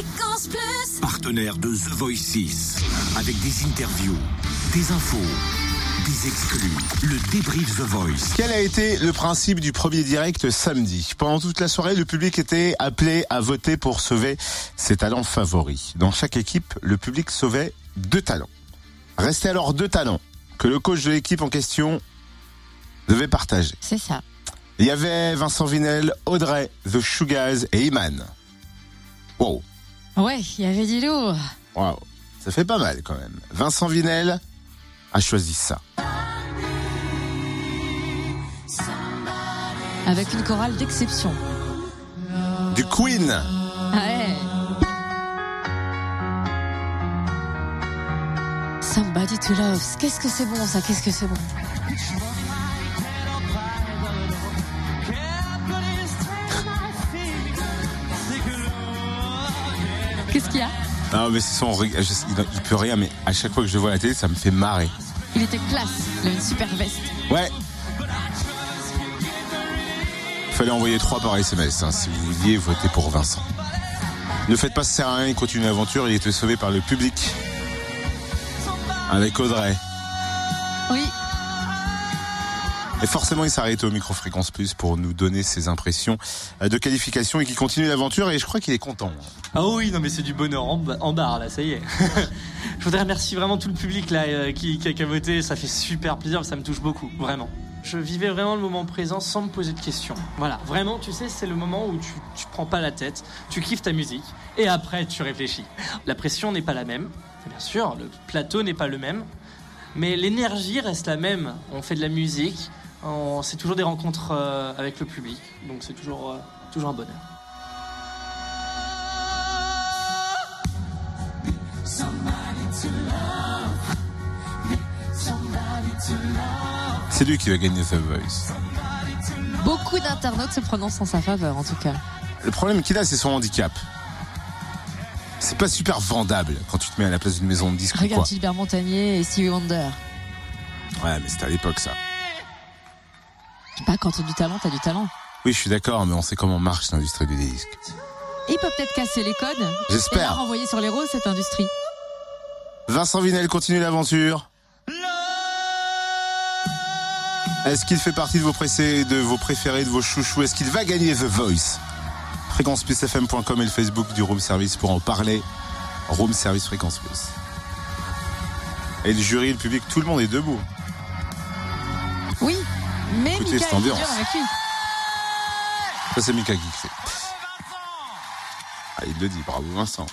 Fréquence Plus. Partenaire de The Voice 6. Avec des interviews, des infos, des exclus. Le débrief The Voice. Quel a été le principe du premier direct samedi? Pendant toute la soirée, le public était appelé à voter pour sauver ses talents favoris. Dans chaque équipe, le public sauvait deux talents. Restaient alors deux talents que le coach de l'équipe en question devait partager. C'est ça. Il y avait Vincent Vinel, Audrey, The Sugars et Iman. Wow, Ouais, il y avait du lourd. wow, ça fait pas mal quand même. Vincent Vinel a choisi ça. Avec une chorale d'exception. Du Queen. Ouais. Somebody to love. Qu'est-ce que c'est bon ça? Qu'est-ce que c'est bon? Qu'est-ce qu'il y a Non mais c'est son, reg- je sais- il, peut rien, mais à chaque fois que je le vois à la télé, ça me fait marrer. Il était classe. Il avait une super veste. Ouais. Fallait envoyer trois par SMS. hein, si vous vouliez voter pour Vincent. Ne faites pas ça sert à rien, il continue l'aventure. Il était sauvé par le public. Avec Audrey. Oui. Et forcément, il s'est arrêté au micro-fréquence plus pour nous donner ses impressions euh, de qualification et qui continue l'aventure. Et je crois qu'il est content. Ah oui, non mais c'est du bonheur en, en barre là, ça y est. Je voudrais remercier vraiment tout le public là euh, qui, qui a qui a voté, ça fait super plaisir, ça me touche beaucoup, vraiment. Je vivais vraiment le moment présent sans me poser de questions. Voilà, vraiment, tu sais, c'est le moment où tu, tu prends pas la tête, tu kiffes ta musique et après tu réfléchis. La pression n'est pas la même, bien sûr, le plateau n'est pas le même, mais l'énergie reste la même. On fait de la musique, c'est toujours des rencontres euh, avec le public, donc c'est toujours, euh, toujours un bonheur. C'est lui qui va gagner The Voice. Beaucoup d'internautes se prononcent en sa faveur en tout cas. Le problème qu'il a, c'est son handicap. C'est pas super vendable quand tu te mets à la place d'une maison de disques ou Regarde quoi. Gilbert Montagnier et Stevie Wonder. Ouais, mais c'était à l'époque ça. Pas, quand t'as du talent, t'as du talent. Oui, je suis d'accord, mais on sait comment marche l'industrie du disque. Il peut peut-être casser les codes et J'espère. la renvoyer sur les roses cette industrie. Vincent Vinel continue l'aventure. Est-ce qu'il fait partie de vos, pressés, de vos préférés, de vos chouchous? Est-ce qu'il va gagner The Voice? Fréquenceplusfm.com et le Facebook du Room Service pour en parler. Room Service Fréquence Plus. Et le jury, le public, tout le monde est debout. Oui, mais Écoutez Mika cette ambiance. Ça, c'est Mika qui fait. Ah, il le dit, bravo Vincent.